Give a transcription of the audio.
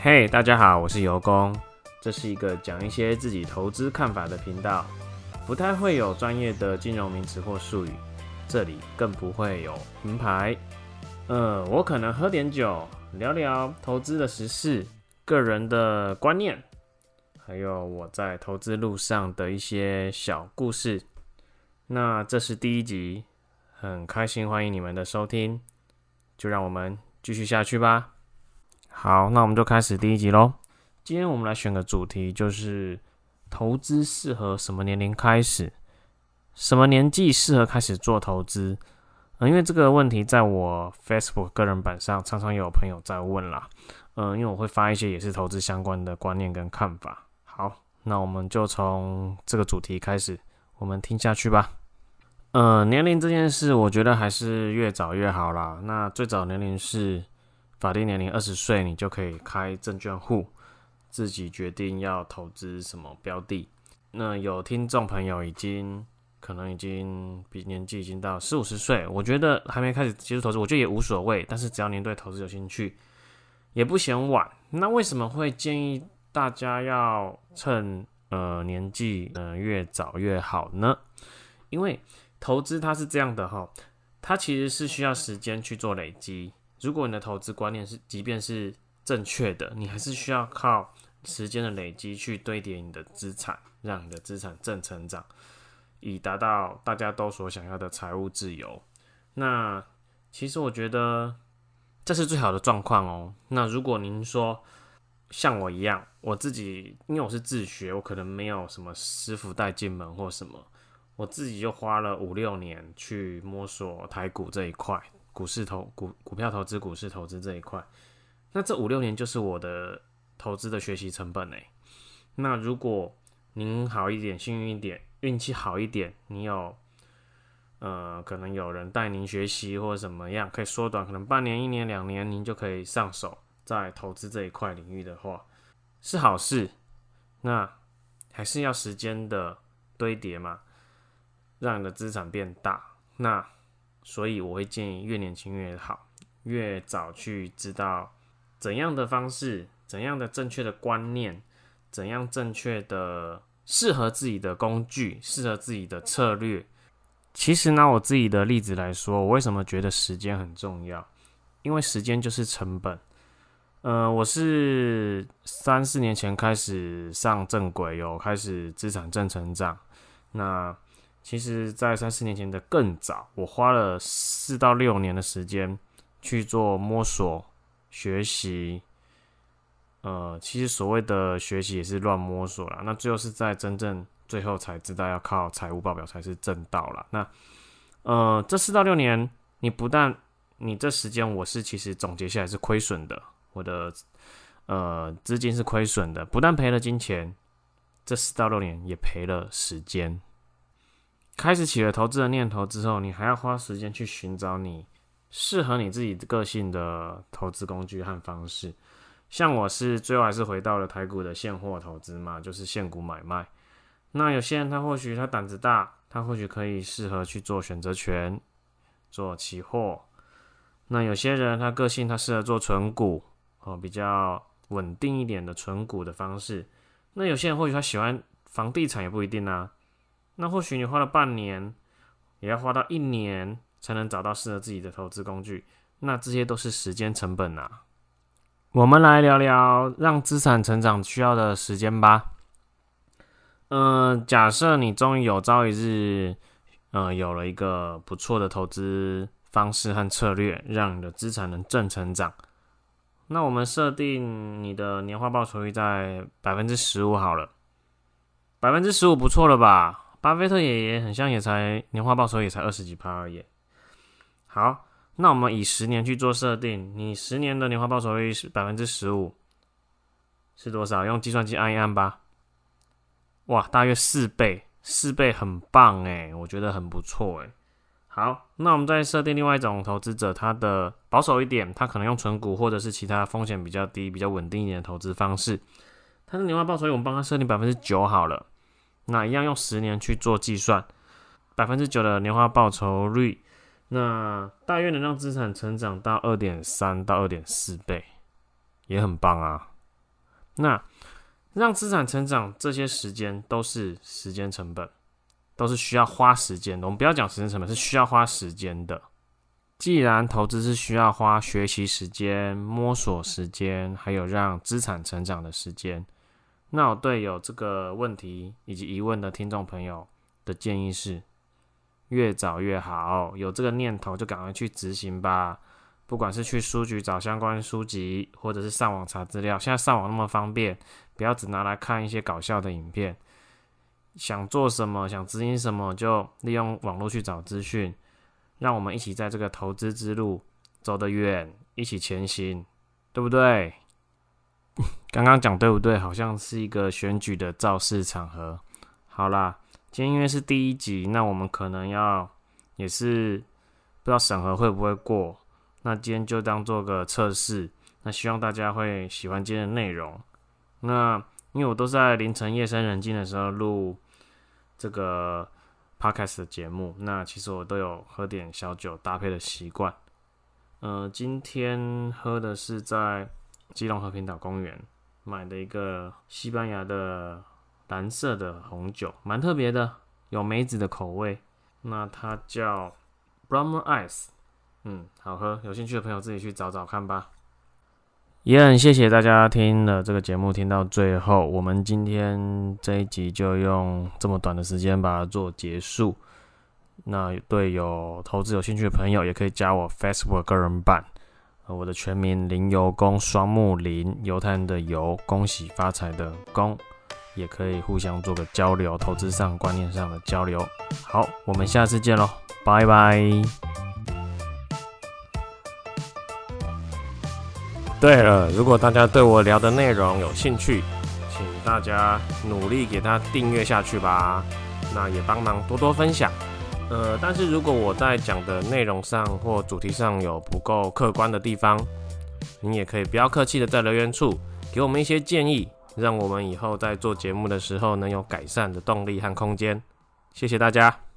嘿大家好，我是尤工，这是一个讲一些自己投资看法的频道，不太会有专业的金融名词或术语，这里更不会有名牌。呃，我可能喝点酒，聊聊投资的时事、个人的观念，还有我在投资路上的一些小故事。那这是第一集，很开心欢迎你们的收听，就让我们继续下去吧。好，那我们就开始第一集喽。今天我们来选个主题，就是投资适合什么年龄开始？什么年纪适合开始做投资？嗯，因为这个问题在我 Facebook 个人版上常常有朋友在问啦。嗯，因为我会发一些也是投资相关的观念跟看法。好，那我们就从这个主题开始，我们听下去吧。嗯，年龄这件事，我觉得还是越早越好啦。那最早年龄是。法定年龄二十岁，你就可以开证券户，自己决定要投资什么标的。那有听众朋友已经可能已经比年纪已经到四五十岁，我觉得还没开始接触投资，我觉得也无所谓。但是只要您对投资有兴趣，也不嫌晚。那为什么会建议大家要趁呃年纪呃越早越好呢？因为投资它是这样的哈，它其实是需要时间去做累积。如果你的投资观念是，即便是正确的，你还是需要靠时间的累积去堆叠你的资产，让你的资产正成长，以达到大家都所想要的财务自由。那其实我觉得这是最好的状况哦。那如果您说像我一样，我自己因为我是自学，我可能没有什么师傅带进门或什么，我自己就花了五六年去摸索台股这一块。股市投股股票投资，股市投资这一块，那这五六年就是我的投资的学习成本诶。那如果您好一点，幸运一点，运气好一点，你有呃可能有人带您学习或者怎么样，可以缩短，可能半年、一年、两年，您就可以上手在投资这一块领域的话，是好事。那还是要时间的堆叠嘛，让你的资产变大。那所以我会建议越年轻越好，越早去知道怎样的方式、怎样的正确的观念、怎样正确的适合自己的工具、适合自己的策略。其实拿我自己的例子来说，我为什么觉得时间很重要？因为时间就是成本。呃，我是三四年前开始上正轨，有开始资产正成长。那其实，在三四年前的更早，我花了四到六年的时间去做摸索、学习。呃，其实所谓的学习也是乱摸索啦。那最后是在真正最后才知道要靠财务报表才是正道啦。那呃，这四到六年，你不但你这时间我是其实总结下来是亏损的，我的呃资金是亏损的，不但赔了金钱，这四到六年也赔了时间。开始起了投资的念头之后，你还要花时间去寻找你适合你自己个性的投资工具和方式。像我是最后还是回到了台股的现货投资嘛，就是现股买卖。那有些人他或许他胆子大，他或许可以适合去做选择权、做期货。那有些人他个性他适合做存股哦，比较稳定一点的存股的方式。那有些人或许他喜欢房地产，也不一定啊。那或许你花了半年，也要花到一年才能找到适合自己的投资工具，那这些都是时间成本呐。我们来聊聊让资产成长需要的时间吧。嗯、呃，假设你终于有朝一日，呃，有了一个不错的投资方式和策略，让你的资产能正成长。那我们设定你的年化报酬率在百分之十五好了，百分之十五不错了吧？巴菲特爷爷很像，也才年化报酬也才二十几趴而已。好，那我们以十年去做设定，你十年的年化报酬率是百分之十五，是多少？用计算机按一按吧。哇，大约四倍，四倍很棒诶，我觉得很不错诶。好，那我们再设定另外一种投资者，他的保守一点，他可能用存股或者是其他风险比较低、比较稳定一点的投资方式。他的年化报酬率，我们帮他设定百分之九好了。那一样用十年去做计算，百分之九的年化报酬率，那大约能让资产成长到二点三到二点四倍，也很棒啊。那让资产成长这些时间都是时间成本，都是需要花时间的。我们不要讲时间成本，是需要花时间的。既然投资是需要花学习时间、摸索时间，还有让资产成长的时间，那我对有这个问题以及疑问的听众朋友的建议是，越早越好。有这个念头就赶快去执行吧。不管是去书局找相关书籍，或者是上网查资料，现在上网那么方便，不要只拿来看一些搞笑的影片。想做什么，想执行什么，就利用网络去找资讯。让我们一起在这个投资之路走得远，一起前行，对不对？刚刚讲对不对？好像是一个选举的造势场合。好啦，今天因为是第一集，那我们可能要也是不知道审核会不会过。那今天就当做个测试。那希望大家会喜欢今天的内容。那因为我都在凌晨夜深人静的时候录这个。Podcast 的节目，那其实我都有喝点小酒搭配的习惯。呃，今天喝的是在基隆和平岛公园买的一个西班牙的蓝色的红酒，蛮特别的，有梅子的口味。那它叫 Brahma Ice，嗯，好喝。有兴趣的朋友自己去找找看吧。也很谢谢大家听了这个节目听到最后，我们今天这一集就用这么短的时间把它做结束。那对有投资有兴趣的朋友，也可以加我 Facebook 个人版，我的全名林尤公，双木林，犹太人的犹，恭喜发财的恭，也可以互相做个交流，投资上观念上的交流。好，我们下次见喽，拜拜。对了，如果大家对我聊的内容有兴趣，请大家努力给他订阅下去吧。那也帮忙多多分享。呃，但是如果我在讲的内容上或主题上有不够客观的地方，你也可以不要客气的在留言处给我们一些建议，让我们以后在做节目的时候能有改善的动力和空间。谢谢大家。